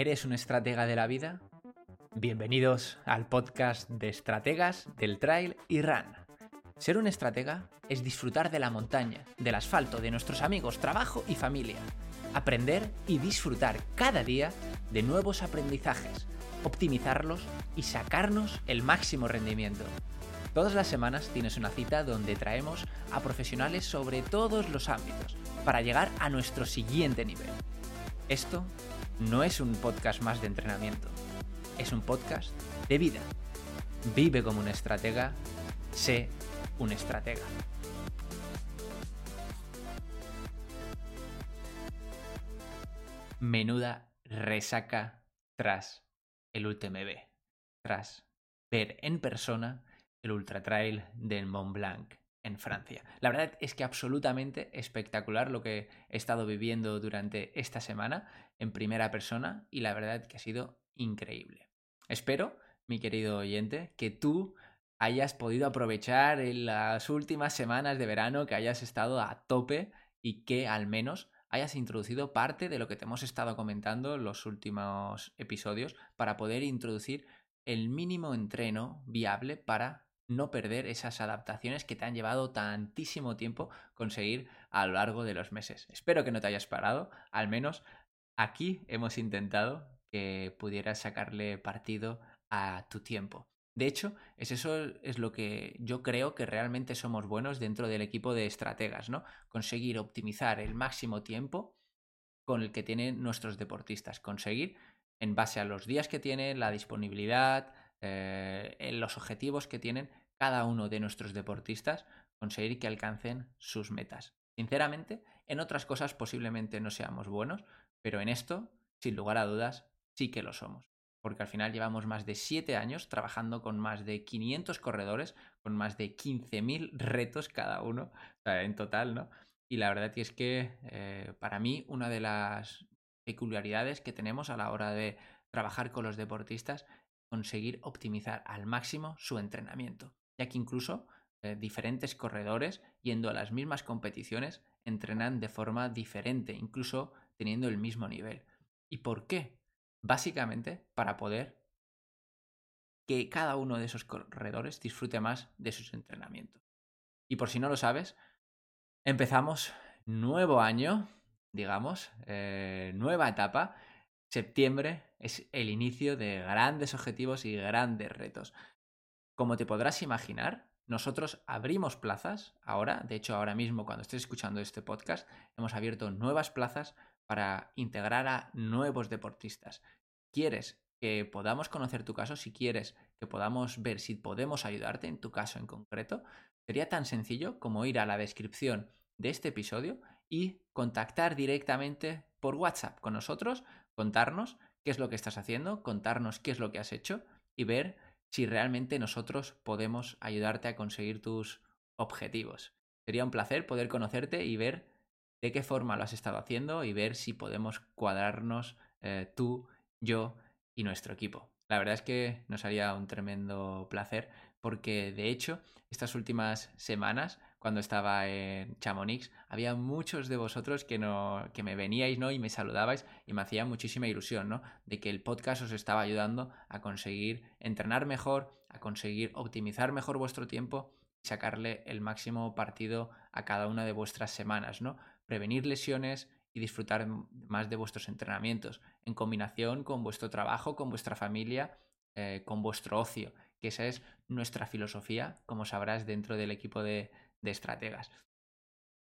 ¿Eres un estratega de la vida? Bienvenidos al podcast de estrategas del trail y run. Ser un estratega es disfrutar de la montaña, del asfalto, de nuestros amigos, trabajo y familia. Aprender y disfrutar cada día de nuevos aprendizajes, optimizarlos y sacarnos el máximo rendimiento. Todas las semanas tienes una cita donde traemos a profesionales sobre todos los ámbitos para llegar a nuestro siguiente nivel. Esto no es un podcast más de entrenamiento, es un podcast de vida. Vive como un estratega, sé un estratega. Menuda resaca tras el UTMB, tras ver en persona el Ultra Trail del Mont Blanc en Francia. La verdad es que absolutamente espectacular lo que he estado viviendo durante esta semana en primera persona y la verdad que ha sido increíble. Espero, mi querido oyente, que tú hayas podido aprovechar en las últimas semanas de verano, que hayas estado a tope y que al menos hayas introducido parte de lo que te hemos estado comentando en los últimos episodios para poder introducir el mínimo entreno viable para no perder esas adaptaciones que te han llevado tantísimo tiempo conseguir a lo largo de los meses. Espero que no te hayas parado, al menos aquí hemos intentado que pudieras sacarle partido a tu tiempo. De hecho, es eso es lo que yo creo que realmente somos buenos dentro del equipo de estrategas, ¿no? Conseguir optimizar el máximo tiempo con el que tienen nuestros deportistas, conseguir en base a los días que tienen, la disponibilidad, eh, en los objetivos que tienen cada uno de nuestros deportistas, conseguir que alcancen sus metas. Sinceramente, en otras cosas posiblemente no seamos buenos, pero en esto, sin lugar a dudas, sí que lo somos. Porque al final llevamos más de 7 años trabajando con más de 500 corredores, con más de 15.000 retos cada uno, en total, ¿no? Y la verdad es que eh, para mí una de las peculiaridades que tenemos a la hora de trabajar con los deportistas conseguir optimizar al máximo su entrenamiento, ya que incluso eh, diferentes corredores, yendo a las mismas competiciones, entrenan de forma diferente, incluso teniendo el mismo nivel. ¿Y por qué? Básicamente para poder que cada uno de esos corredores disfrute más de sus entrenamientos. Y por si no lo sabes, empezamos nuevo año, digamos, eh, nueva etapa, Septiembre es el inicio de grandes objetivos y grandes retos. Como te podrás imaginar, nosotros abrimos plazas ahora, de hecho ahora mismo cuando estés escuchando este podcast, hemos abierto nuevas plazas para integrar a nuevos deportistas. ¿Quieres que podamos conocer tu caso? Si quieres que podamos ver si podemos ayudarte en tu caso en concreto, sería tan sencillo como ir a la descripción de este episodio y contactar directamente por WhatsApp con nosotros contarnos qué es lo que estás haciendo, contarnos qué es lo que has hecho y ver si realmente nosotros podemos ayudarte a conseguir tus objetivos. Sería un placer poder conocerte y ver de qué forma lo has estado haciendo y ver si podemos cuadrarnos eh, tú, yo y nuestro equipo. La verdad es que nos haría un tremendo placer porque de hecho estas últimas semanas cuando estaba en Chamonix, había muchos de vosotros que, no, que me veníais ¿no? y me saludabais y me hacía muchísima ilusión ¿no? de que el podcast os estaba ayudando a conseguir entrenar mejor, a conseguir optimizar mejor vuestro tiempo y sacarle el máximo partido a cada una de vuestras semanas, ¿no? Prevenir lesiones y disfrutar más de vuestros entrenamientos en combinación con vuestro trabajo, con vuestra familia, eh, con vuestro ocio, que esa es nuestra filosofía, como sabrás, dentro del equipo de, estrategas.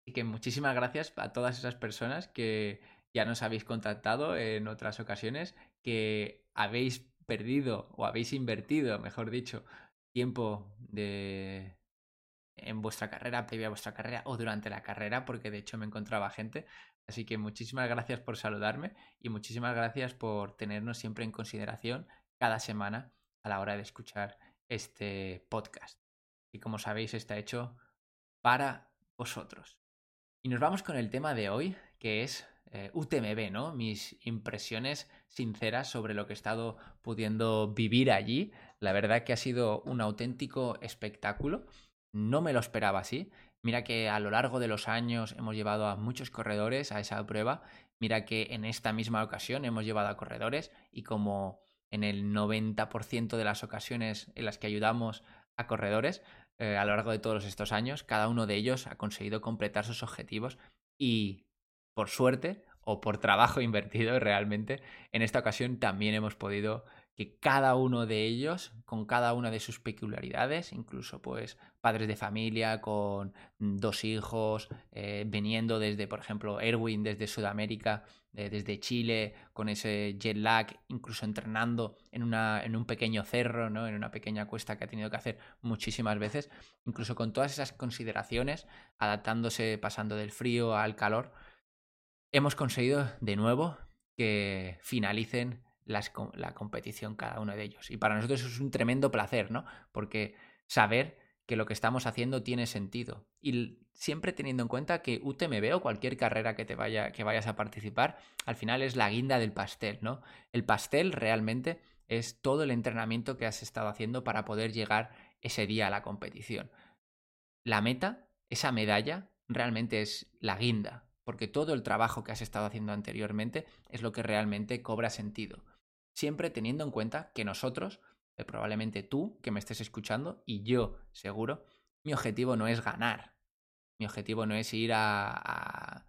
Y que muchísimas gracias a todas esas personas que ya nos habéis contactado en otras ocasiones, que habéis perdido o habéis invertido, mejor dicho, tiempo de en vuestra carrera, previa a vuestra carrera o durante la carrera, porque de hecho me encontraba gente. Así que muchísimas gracias por saludarme y muchísimas gracias por tenernos siempre en consideración cada semana a la hora de escuchar este podcast. Y como sabéis, está hecho para vosotros. Y nos vamos con el tema de hoy, que es eh, UTMB, ¿no? Mis impresiones sinceras sobre lo que he estado pudiendo vivir allí. La verdad que ha sido un auténtico espectáculo. No me lo esperaba así. Mira que a lo largo de los años hemos llevado a muchos corredores a esa prueba. Mira que en esta misma ocasión hemos llevado a corredores y como en el 90% de las ocasiones en las que ayudamos a corredores eh, a lo largo de todos estos años, cada uno de ellos ha conseguido completar sus objetivos y, por suerte o por trabajo invertido realmente, en esta ocasión también hemos podido que cada uno de ellos, con cada una de sus peculiaridades, incluso pues padres de familia con dos hijos, eh, viniendo desde, por ejemplo, Erwin desde Sudamérica, eh, desde Chile, con ese jet lag, incluso entrenando en, una, en un pequeño cerro, ¿no? en una pequeña cuesta que ha tenido que hacer muchísimas veces, incluso con todas esas consideraciones, adaptándose, pasando del frío al calor, hemos conseguido de nuevo que finalicen la competición cada uno de ellos. Y para nosotros es un tremendo placer, ¿no? Porque saber que lo que estamos haciendo tiene sentido. Y siempre teniendo en cuenta que UTMB o cualquier carrera que te vaya, que vayas a participar, al final es la guinda del pastel, ¿no? El pastel realmente es todo el entrenamiento que has estado haciendo para poder llegar ese día a la competición. La meta, esa medalla, realmente es la guinda, porque todo el trabajo que has estado haciendo anteriormente es lo que realmente cobra sentido siempre teniendo en cuenta que nosotros, eh, probablemente tú que me estés escuchando y yo seguro, mi objetivo no es ganar. Mi objetivo no es ir a,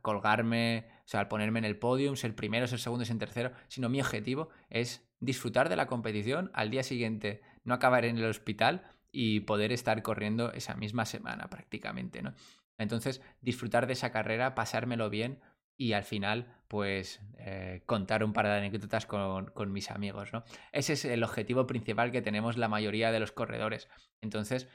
colgarme, o sea, al ponerme en el podium, ser primero, ser segundo, ser tercero, sino mi objetivo es disfrutar de la competición, al día siguiente no acabar en el hospital y poder estar corriendo esa misma semana prácticamente, ¿no? Entonces, disfrutar de esa carrera, pasármelo bien, y al final, pues, eh, contar un par de anécdotas con, mis amigos, ¿no? Ese es el objetivo principal que tenemos la mayoría de los corredores. Entonces,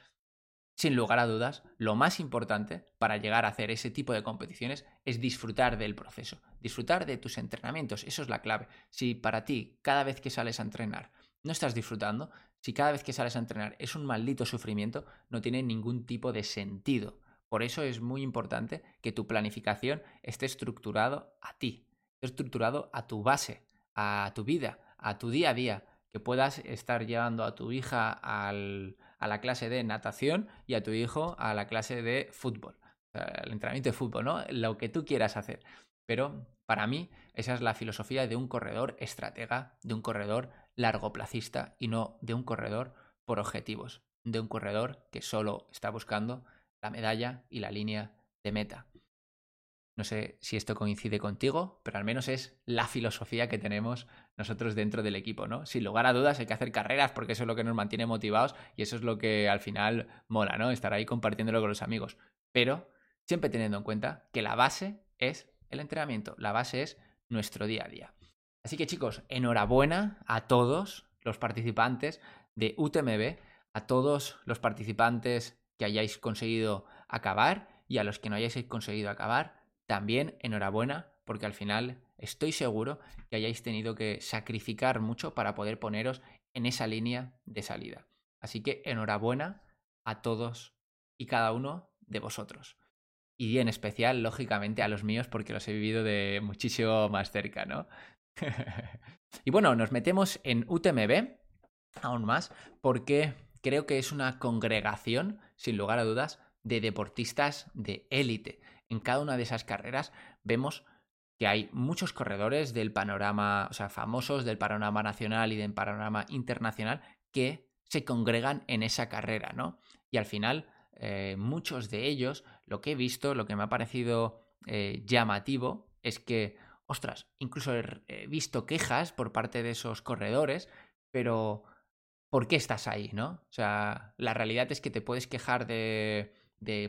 sin lugar a dudas, lo más importante para llegar a hacer ese tipo de competiciones es disfrutar del proceso, disfrutar de tus entrenamientos, eso es la clave. Si para ti, cada vez que sales a entrenar, no estás disfrutando, si cada vez que sales a entrenar es un maldito sufrimiento, no tiene ningún tipo de sentido. Por eso es muy importante que tu planificación esté estructurado a ti, estructurado a tu base, a tu vida, a tu día a día, que puedas estar llevando a tu hija a la clase de natación y a tu hijo a la clase de fútbol, el entrenamiento de fútbol, ¿no? Lo que tú quieras hacer. Pero para mí esa es la filosofía de un corredor estratega, de un corredor largoplacista y no de un corredor por objetivos, de un corredor que solo está buscando la medalla y la línea de meta. No sé si esto coincide contigo, pero al menos es la filosofía que tenemos nosotros dentro del equipo, ¿no? Sin lugar a dudas hay que hacer carreras porque eso es lo que nos mantiene motivados y eso es lo que al final mola, ¿no? Estar ahí compartiéndolo con los amigos. Pero siempre teniendo en cuenta que la base es el entrenamiento, la base es nuestro día a día. Así que chicos, enhorabuena a todos los participantes de UTMB, a todos los participantes que hayáis conseguido acabar y a los que no hayáis conseguido acabar, también enhorabuena porque al final estoy seguro que hayáis tenido que sacrificar mucho para poder poneros en esa línea de salida. Así que enhorabuena a todos y cada uno de vosotros. Y en especial, lógicamente, a los míos porque los he vivido de muchísimo más cerca, ¿no? y bueno, nos metemos en UTMB aún más porque creo que es una congregación, sin lugar a dudas, de deportistas de élite. En cada una de esas carreras vemos que hay muchos corredores del panorama, o sea, famosos del panorama nacional y del panorama internacional que se congregan en esa carrera, ¿no? Y al final, eh, muchos de ellos, lo que he visto, lo que me ha parecido eh, llamativo, es que, ostras, incluso he visto quejas por parte de esos corredores, pero por qué estás ahí, ¿no? O sea, la realidad es que te puedes quejar de,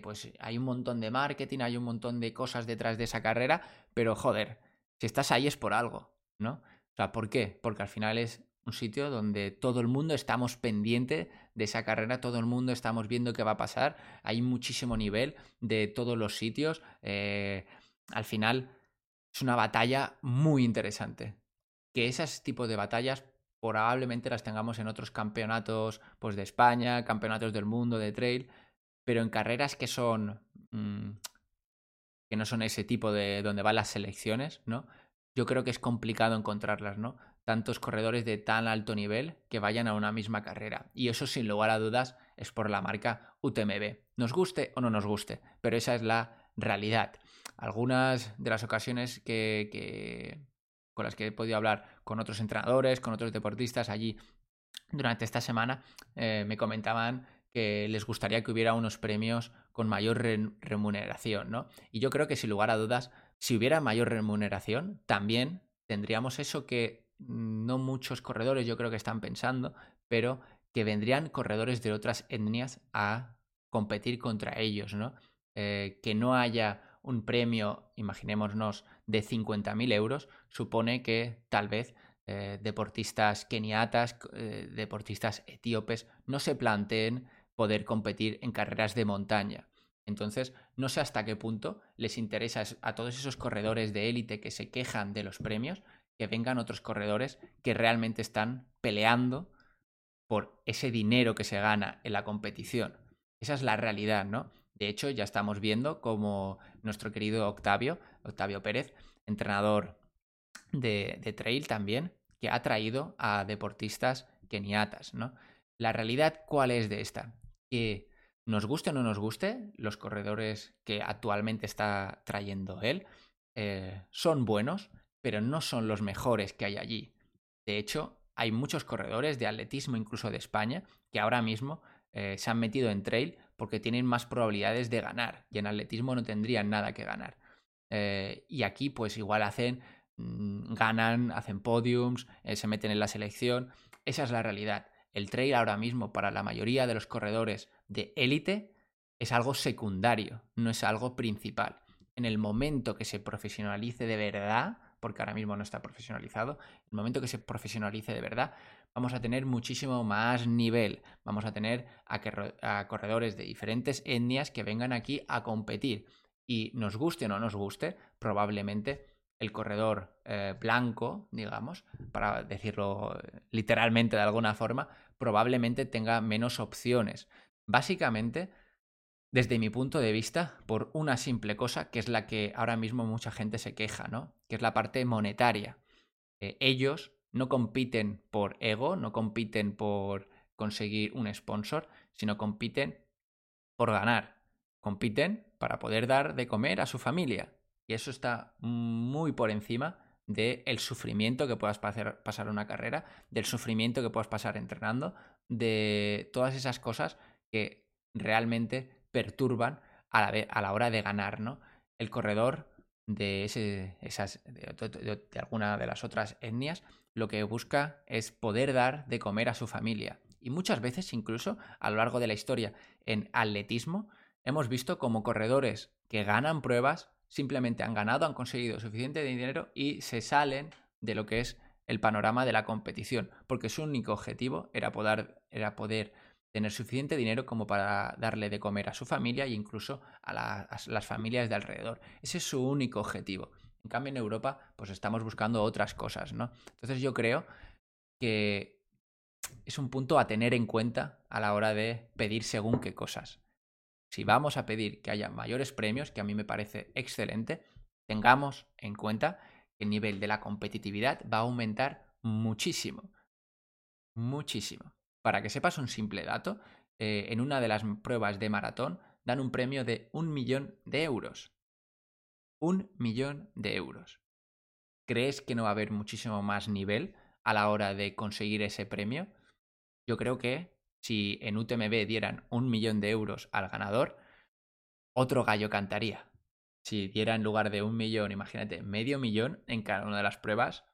pues hay un montón de marketing, hay un montón de cosas detrás de esa carrera, pero joder, si estás ahí es por algo, ¿no? O sea, ¿por qué? Porque al final es un sitio donde todo el mundo estamos pendiente de esa carrera, todo el mundo estamos viendo qué va a pasar, hay muchísimo nivel de todos los sitios, eh, al final es una batalla muy interesante. Que esos tipos de batallas probablemente las tengamos en otros campeonatos pues, de España, campeonatos del mundo de trail, pero en carreras que son... Mm, que no son ese tipo de donde van las selecciones, ¿no? yo creo que es complicado encontrarlas, ¿no? Tantos corredores de tan alto nivel que vayan a una misma carrera. Y eso, sin lugar a dudas, es por la marca UTMB. Nos guste o no nos guste, pero esa es la realidad. Algunas de las ocasiones que, con las que he podido hablar con otros entrenadores, con otros deportistas allí durante esta semana, eh, me comentaban que les gustaría que hubiera unos premios con mayor remuneración, ¿no? Y yo creo que sin lugar a dudas, si hubiera mayor remuneración, también tendríamos eso que no muchos corredores yo creo que están pensando, pero que vendrían corredores de otras etnias a competir contra ellos, ¿no? Eh, que no haya un premio, imaginémonos, de 50.000 euros, supone que tal vez eh, deportistas keniatas, eh, deportistas etíopes, no se planteen poder competir en carreras de montaña. Entonces, no sé hasta qué punto les interesa a todos esos corredores de élite que se quejan de los premios, que vengan otros corredores que realmente están peleando por ese dinero que se gana en la competición. Esa es la realidad, ¿no? De hecho, ya estamos viendo como nuestro querido Octavio, Octavio Pérez, entrenador de, trail también, que ha traído a deportistas keniatas, ¿no? La realidad, ¿cuál es de esta? que nos guste o no nos guste, los corredores que actualmente está trayendo él eh, son buenos, pero no son los mejores que hay allí. De hecho, hay muchos corredores de atletismo, incluso de España, que ahora mismo eh, se han metido en trail porque tienen más probabilidades de ganar y en atletismo no tendrían nada que ganar. Eh, y aquí pues igual hacen, mm, ganan, hacen podiums, se meten en la selección. Esa es la realidad el trail ahora mismo para la mayoría de los corredores de élite es algo secundario, no es algo principal. En el momento que se profesionalice de verdad, porque ahora mismo no está profesionalizado, en el momento que se profesionalice de verdad, vamos a tener muchísimo más nivel. Vamos a tener a, corredores de diferentes etnias que vengan aquí a competir. Y nos guste o no nos guste, probablemente el corredor eh, blanco, digamos, para decirlo eh, literalmente de alguna forma, probablemente tenga menos opciones. Básicamente, desde mi punto de vista, por una simple cosa, que es la que ahora mismo mucha gente se queja, ¿no? Que es la parte monetaria. Eh, ellos no compiten por ego, no compiten por conseguir un sponsor, sino compiten por ganar. Compiten para poder dar de comer a su familia. Y eso está muy por encima del sufrimiento que puedas pasar, pasar una carrera, del sufrimiento que puedas pasar entrenando, de todas esas cosas que realmente perturban a la, a la hora de ganar, ¿no? El corredor de, ese, esas, de, alguna de las otras etnias lo que busca es poder dar de comer a su familia. Y muchas veces, incluso a lo largo de la historia en atletismo, hemos visto como corredores que ganan pruebas simplemente han ganado, han conseguido suficiente dinero y se salen de lo que es el panorama de la competición, porque su único objetivo era poder, era poder tener suficiente dinero como para darle de comer a su familia e incluso a, las familias de alrededor. Ese es su único objetivo. En cambio, en Europa, pues estamos buscando otras cosas, ¿no? Entonces yo creo que es un punto a tener en cuenta a la hora de pedir según qué cosas si vamos a pedir que haya mayores premios, que a mí me parece excelente, tengamos en cuenta que el nivel de la competitividad va a aumentar muchísimo. Muchísimo. Para que sepas un simple dato, eh, en una de las pruebas de maratón dan un premio de un millón de euros. Un millón de euros. ¿Crees que no va a haber muchísimo más nivel a la hora de conseguir ese premio? Yo creo que si en UTMB dieran un millón de euros al ganador, otro gallo cantaría. Si diera en lugar de un millón, imagínate, medio millón en cada una de las pruebas,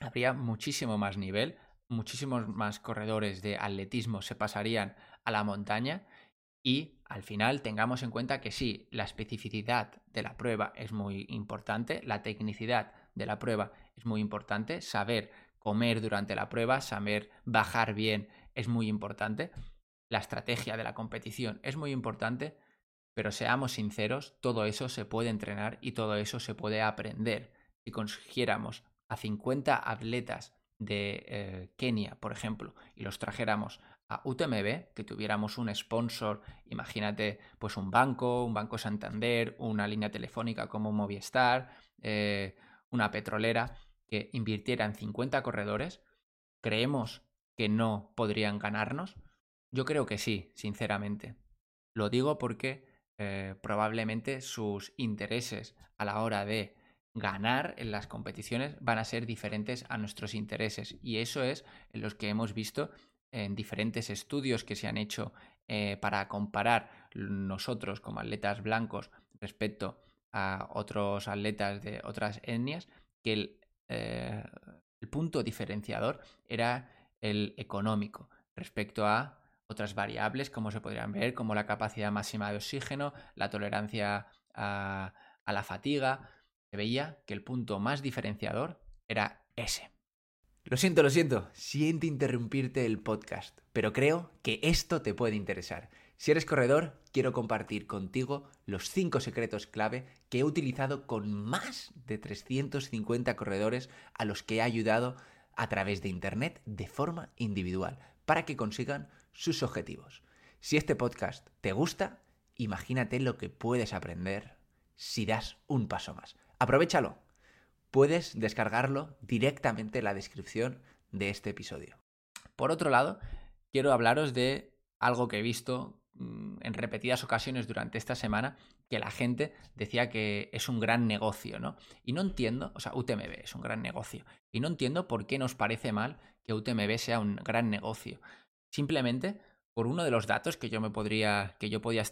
habría muchísimo más nivel, muchísimos más corredores de atletismo se pasarían a la montaña y al final tengamos en cuenta que sí, la especificidad de la prueba es muy importante, la tecnicidad de la prueba es muy importante, saber comer durante la prueba, saber bajar bien es muy importante, la estrategia de la competición es muy importante, pero seamos sinceros, todo eso se puede entrenar y todo eso se puede aprender. Si consiguiéramos a 50 atletas de eh, Kenia, por ejemplo, y los trajéramos a UTMB, que tuviéramos un sponsor, imagínate, pues un banco, un banco Santander, una línea telefónica como Movistar, eh, una petrolera que invirtiera en 50 corredores, ¿creemos que no podrían ganarnos? Yo creo que sí, sinceramente. Lo digo porque eh, probablemente sus intereses a la hora de ganar en las competiciones van a ser diferentes a nuestros intereses. Y eso es en los que hemos visto en diferentes estudios que se han hecho eh, para comparar nosotros como atletas blancos respecto a otros atletas de otras etnias, que el, eh, el punto diferenciador era el económico respecto a otras variables, como se podrían ver, como la capacidad máxima de oxígeno, la tolerancia a, a la fatiga. Se veía que el punto más diferenciador era ese. Lo siento, lo siento, siento interrumpirte el podcast, pero creo que esto te puede interesar. Si eres corredor, quiero compartir contigo los 5 secretos clave que he utilizado con más de 350 corredores a los que he ayudado a través de Internet de forma individual para que consigan sus objetivos. Si este podcast te gusta, imagínate lo que puedes aprender si das un paso más. Aprovechalo puedes descargarlo directamente en la descripción de este episodio. Por otro lado, quiero hablaros de algo que he visto mm, en repetidas ocasiones durante esta semana, que la gente decía que es un gran negocio, ¿no? Y no entiendo, o sea, UTMB es un gran negocio, y no entiendo por qué nos parece mal que UTMB sea un gran negocio. Simplemente por uno de los datos que yo me podría, que yo podía,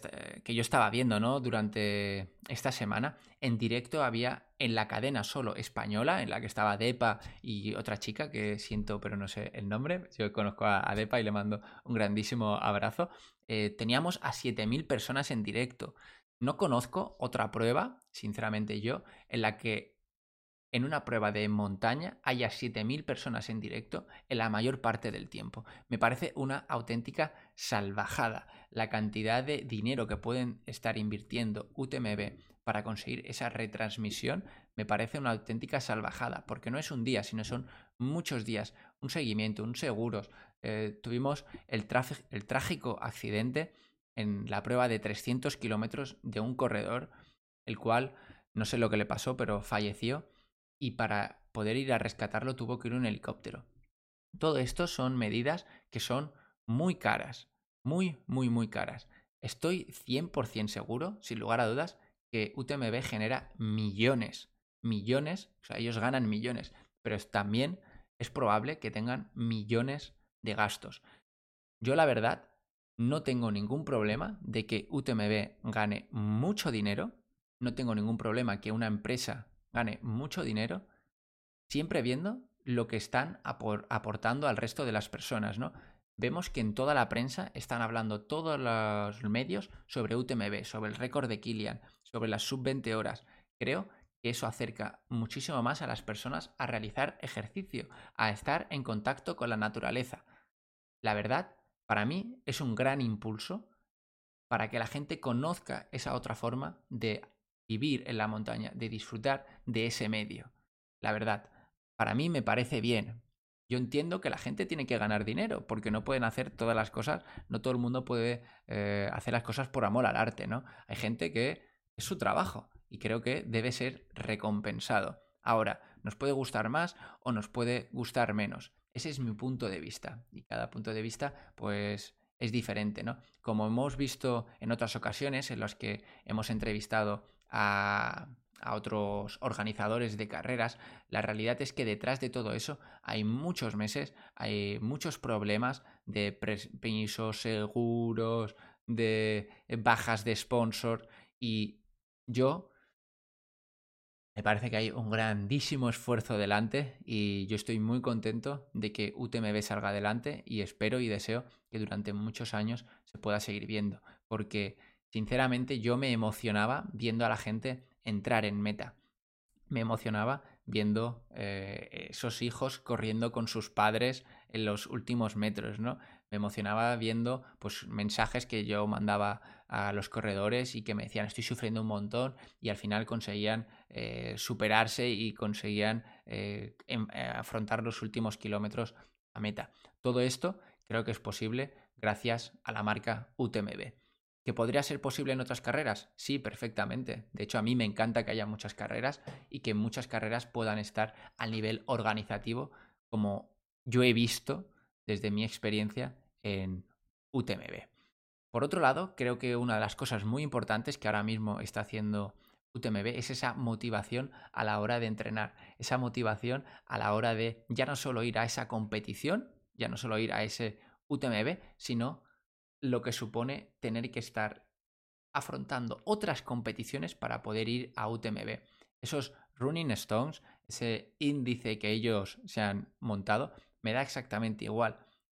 que yo estaba viendo, ¿no? Durante esta semana, en directo había en la cadena solo española, en la que estaba Depa y otra chica que siento, pero no sé el nombre. Yo conozco a, Depa y le mando un grandísimo abrazo. Eh, teníamos a 7.000 personas en directo. No conozco otra prueba, sinceramente yo, en la que en una prueba de montaña haya 7.000 personas en directo en la mayor parte del tiempo. Me parece una auténtica salvajada la cantidad de dinero que pueden estar invirtiendo UTMB para conseguir esa retransmisión. Me parece una auténtica salvajada, porque no es un día, sino son muchos días, un seguimiento, un seguros. Eh, tuvimos el, el trágico accidente en la prueba de 300 kilómetros de un corredor, el cual no sé lo que le pasó, pero falleció y para poder ir a rescatarlo tuvo que ir un helicóptero. Todo esto son medidas que son muy caras, muy, muy, muy caras. Estoy 100% seguro, sin lugar a dudas, que UTMB genera millones, millones, o sea, ellos ganan millones, pero también es probable que tengan millones de gastos. Yo la verdad no tengo ningún problema de que UTMB gane mucho dinero, no tengo ningún problema que una empresa gane mucho dinero, siempre viendo lo que están aportando al resto de las personas, ¿no? Vemos que en toda la prensa están hablando todos los medios sobre UTMB, sobre el récord de Kilian, sobre las sub 20 horas. Creo que eso acerca muchísimo más a las personas a realizar ejercicio, a estar en contacto con la naturaleza. La verdad, para mí es un gran impulso para que la gente conozca esa otra forma de vivir en la montaña, de disfrutar de ese medio. La verdad, para mí me parece bien. Yo entiendo que la gente tiene que ganar dinero, porque no pueden hacer todas las cosas, no todo el mundo puede eh, hacer las cosas por amor al arte, ¿no? Hay gente que es su trabajo y creo que debe ser recompensado. Ahora, nos puede gustar más o nos puede gustar menos. Ese es mi punto de vista. Y cada punto de vista, pues, es diferente, ¿no? Como hemos visto en otras ocasiones en las que hemos entrevistado a, otros organizadores de carreras, la realidad es que detrás de todo eso hay muchos meses, hay muchos problemas de permisos, seguros, de bajas de sponsor y yo me parece que hay un grandísimo esfuerzo delante y yo estoy muy contento de que UTMB salga adelante y espero y deseo que durante muchos años se pueda seguir viendo porque Sinceramente yo me emocionaba viendo a la gente entrar en meta. Me emocionaba viendo eh, esos hijos corriendo con sus padres en los últimos metros, ¿no? Me emocionaba viendo pues mensajes que yo mandaba a los corredores y que me decían estoy sufriendo un montón y al final conseguían eh, superarse y conseguían eh, em, afrontar los últimos kilómetros a meta. Todo esto creo que es posible gracias a la marca UTMB. ¿Que podría ser posible en otras carreras? Sí, perfectamente. De hecho, a mí me encanta que haya muchas carreras y que muchas carreras puedan estar al nivel organizativo, como yo he visto desde mi experiencia en UTMB. Por otro lado, creo que una de las cosas muy importantes que ahora mismo está haciendo UTMB es esa motivación a la hora de entrenar, esa motivación a la hora de ya no solo ir a esa competición, ya no solo ir a ese UTMB, sino lo que supone tener que estar afrontando otras competiciones para poder ir a UTMB. Esos running stones, ese índice que ellos se han montado, me da exactamente igual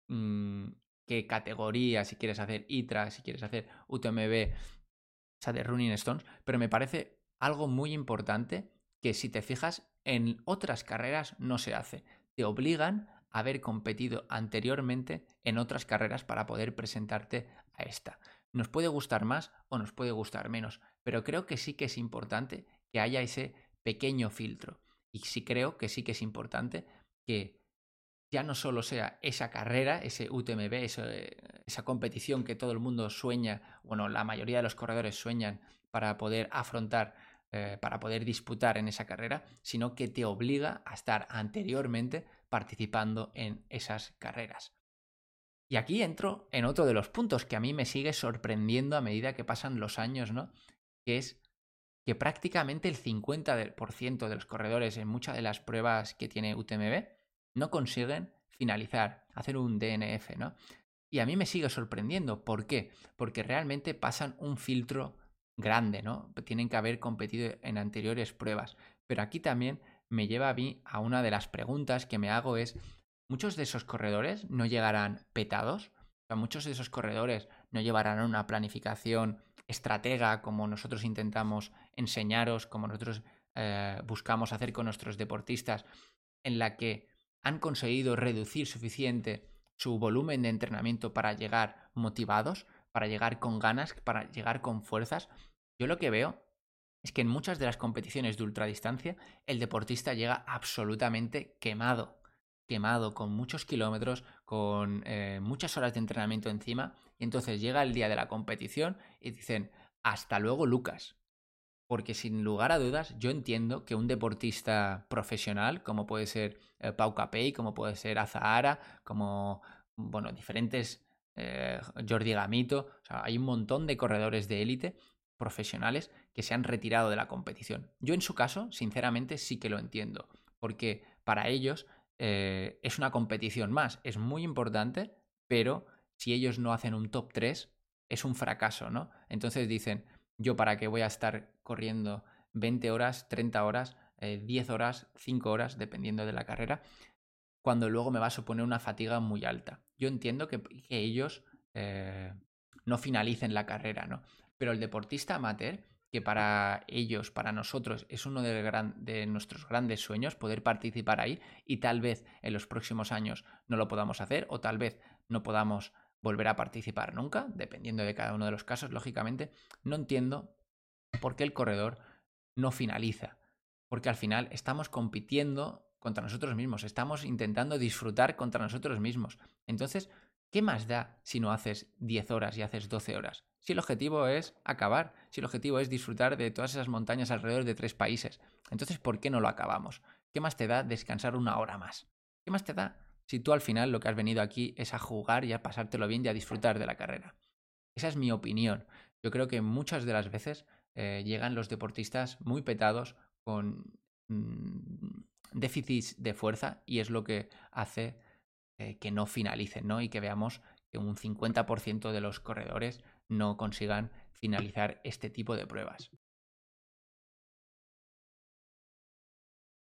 mm, qué categoría, si quieres hacer ITRA, si quieres hacer UTMB, o sea, de running stones, pero me parece algo muy importante que si te fijas en otras carreras no se hace. Te obligan haber competido anteriormente en otras carreras para poder presentarte a esta. Nos puede gustar más o nos puede gustar menos, pero creo que sí que es importante que haya ese pequeño filtro. Y sí creo que sí que es importante que ya no solo sea esa carrera, ese UTMB, esa competición que todo el mundo sueña, bueno, la mayoría de los corredores sueñan para poder afrontar, eh, para poder disputar en esa carrera, sino que te obliga a estar anteriormente participando en esas carreras. Y aquí entro en otro de los puntos que a mí me sigue sorprendiendo a medida que pasan los años, ¿no? Que es que prácticamente el 50% de los corredores en muchas de las pruebas que tiene UTMB no consiguen finalizar, hacer un DNF, ¿no? Y a mí me sigue sorprendiendo. ¿Por qué? Porque realmente pasan un filtro grande, ¿no? Tienen que haber competido en anteriores pruebas. Pero aquí también me lleva a mí a una de las preguntas que me hago es, ¿muchos de esos corredores no llegarán petados? Muchos de esos corredores no llevarán una planificación estratega como nosotros intentamos enseñaros, como nosotros eh, buscamos hacer con nuestros deportistas, en la que han conseguido reducir suficiente su volumen de entrenamiento para llegar motivados, para llegar con ganas, para llegar con fuerzas. Yo lo que veo es que en muchas de las competiciones de ultradistancia el deportista llega absolutamente quemado, quemado, con muchos kilómetros, con eh, muchas horas de entrenamiento encima, y entonces llega el día de la competición y dicen, hasta luego Lucas. Porque sin lugar a dudas, yo entiendo que un deportista profesional, como puede ser eh, Pau Capey, como puede ser Azahara, como, bueno, diferentes, eh, Jordi Gamito, hay un montón de corredores de élite profesionales que se han retirado de la competición. Yo en su caso, sinceramente, sí que lo entiendo, porque para ellos eh, es una competición más, es muy importante, pero si ellos no hacen un top 3, es un fracaso, ¿no? Entonces dicen, yo para qué voy a estar corriendo 20 horas, 30 horas, 10 eh, horas, 5 horas, dependiendo de la carrera, cuando luego me va a suponer una fatiga muy alta. Yo entiendo que, ellos eh, no finalicen la carrera, ¿no? Pero el deportista amateur, que para ellos, para nosotros, es uno de, nuestros grandes sueños poder participar ahí y tal vez en los próximos años no lo podamos hacer o tal vez no podamos volver a participar nunca, dependiendo de cada uno de los casos, lógicamente, no entiendo por qué el corredor no finaliza. Porque al final estamos compitiendo contra nosotros mismos, estamos intentando disfrutar contra nosotros mismos. Entonces, ¿qué más da si no haces 10 horas y haces 12 horas? Si el objetivo es acabar, si el objetivo es disfrutar de todas esas montañas alrededor de tres países, entonces ¿por qué no lo acabamos? ¿Qué más te da descansar una hora más? ¿Qué más te da si tú al final lo que has venido aquí es a jugar y a pasártelo bien y a disfrutar de la carrera? Esa es mi opinión. Yo creo que muchas de las veces eh, llegan los deportistas muy petados con mm, déficits de fuerza y es lo que hace eh, que no finalicen, ¿no? Y que veamos que un 50% de los corredores no consigan finalizar este tipo de pruebas.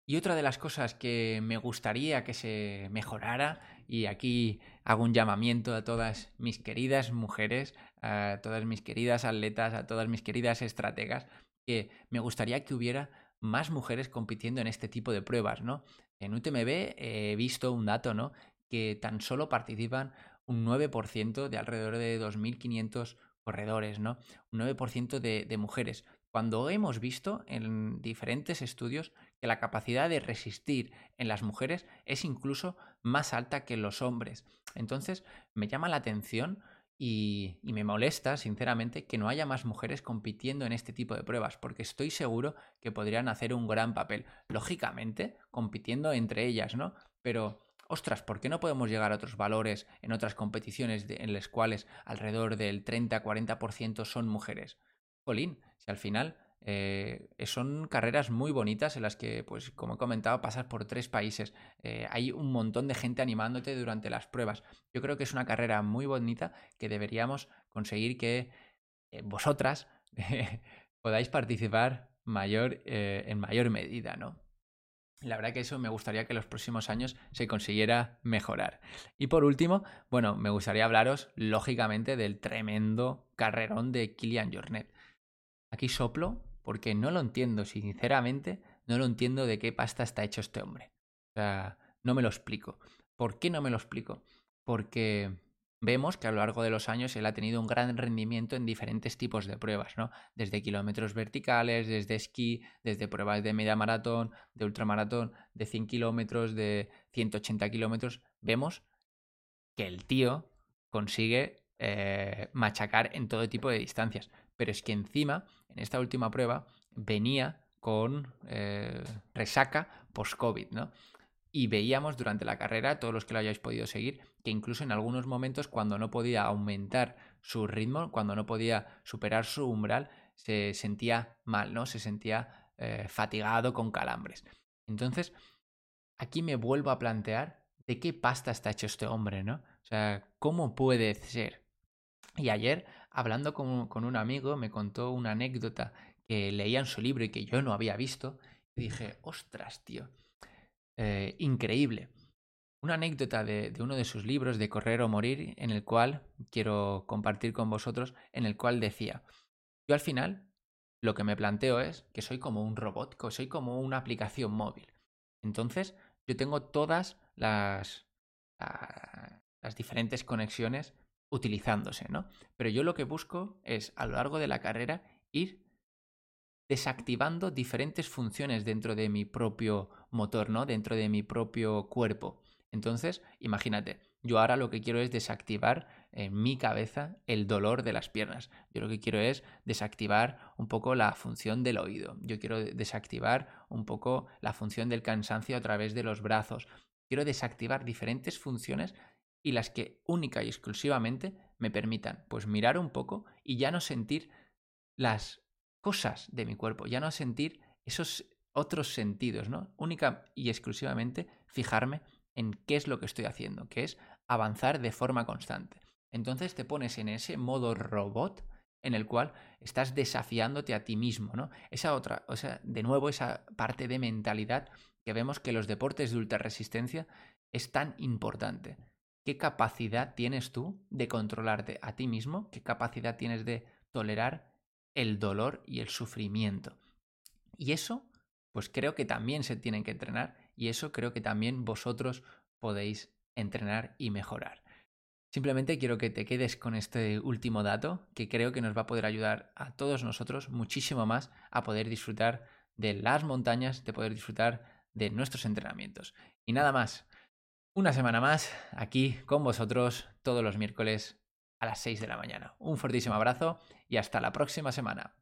Y otra de las cosas que me gustaría que se mejorara, y aquí hago un llamamiento a todas mis queridas mujeres, a todas mis queridas atletas, a todas mis queridas estrategas, que me gustaría que hubiera más mujeres compitiendo en este tipo de pruebas, ¿no? En UTMB he visto un dato, ¿no? Que tan solo participan un 9% de alrededor de 2.500 corredores, ¿no? Un 9% de, de mujeres. Cuando hemos visto en diferentes estudios que la capacidad de resistir en las mujeres es incluso más alta que en los hombres. Entonces, me llama la atención y, me molesta, sinceramente, que no haya más mujeres compitiendo en este tipo de pruebas, porque estoy seguro que podrían hacer un gran papel. Lógicamente, compitiendo entre ellas, ¿no? Pero, ostras, ¿por qué no podemos llegar a otros valores en otras competiciones en las cuales alrededor del 30-40% son mujeres? Jolín, si al final eh, son carreras muy bonitas en las que, pues como he comentado, pasas por tres países. Eh, hay un montón de gente animándote durante las pruebas. Yo creo que es una carrera muy bonita que deberíamos conseguir que eh, vosotras podáis participar mayor, en mayor medida, ¿no? La verdad que eso me gustaría que los próximos años se consiguiera mejorar. Y por último, bueno, me gustaría hablaros, lógicamente, del tremendo carrerón de Kilian Jornet. Aquí soplo porque no lo entiendo, sinceramente, no lo entiendo de qué pasta está hecho este hombre. O sea, no me lo explico. ¿Por qué no me lo explico? Porque vemos que a lo largo de los años él ha tenido un gran rendimiento en diferentes tipos de pruebas, ¿no? Desde kilómetros verticales, desde esquí, desde pruebas de media maratón, de ultramaratón, de 100 kilómetros, de 180 kilómetros. Vemos que el tío consigue eh, machacar en todo tipo de distancias. Pero es que encima en esta última prueba venía con eh, resaca post-COVID, ¿no? Y veíamos durante la carrera, todos los que lo hayáis podido seguir, que incluso en algunos momentos cuando no podía aumentar su ritmo, cuando no podía superar su umbral, se sentía mal, ¿no? Se sentía eh, fatigado con calambres. Entonces, aquí me vuelvo a plantear de qué pasta está hecho este hombre, ¿no? O sea, ¿cómo puede ser? Y ayer hablando con, un amigo, me contó una anécdota que leía en su libro y que yo no había visto. Y dije, ostras, tío, eh, increíble. Una anécdota de, de, uno de sus libros, de Correr o Morir, en el cual quiero compartir con vosotros, en el cual decía, yo al final lo que me planteo es que soy como un robot, que soy como una aplicación móvil. Entonces, yo tengo todas las, las diferentes conexiones utilizándose, ¿no? Pero yo lo que busco es a lo largo de la carrera ir desactivando diferentes funciones dentro de mi propio motor, ¿no? Dentro de mi propio cuerpo. Entonces, imagínate, yo ahora lo que quiero es desactivar en mi cabeza el dolor de las piernas. Yo lo que quiero es desactivar un poco la función del oído. Yo quiero desactivar un poco la función del cansancio a través de los brazos. Quiero desactivar diferentes funciones y las que única y exclusivamente me permitan pues mirar un poco y ya no sentir las cosas de mi cuerpo, ya no sentir esos otros sentidos, ¿no? Única y exclusivamente fijarme en qué es lo que estoy haciendo, que es avanzar de forma constante. Entonces te pones en ese modo robot en el cual estás desafiándote a ti mismo, ¿no? Esa otra, o sea, de nuevo esa parte de mentalidad que vemos que los deportes de ultra resistencia es tan importante. ¿Qué capacidad tienes tú de controlarte a ti mismo? ¿Qué capacidad tienes de tolerar el dolor y el sufrimiento? Y eso, pues creo que también se tienen que entrenar y eso creo que también vosotros podéis entrenar y mejorar. Simplemente quiero que te quedes con este último dato que creo que nos va a poder ayudar a todos nosotros muchísimo más a poder disfrutar de las montañas, de poder disfrutar de nuestros entrenamientos. Y nada más. Una semana más aquí con vosotros todos los miércoles a las 6 de la mañana. Un fortísimo abrazo y hasta la próxima semana.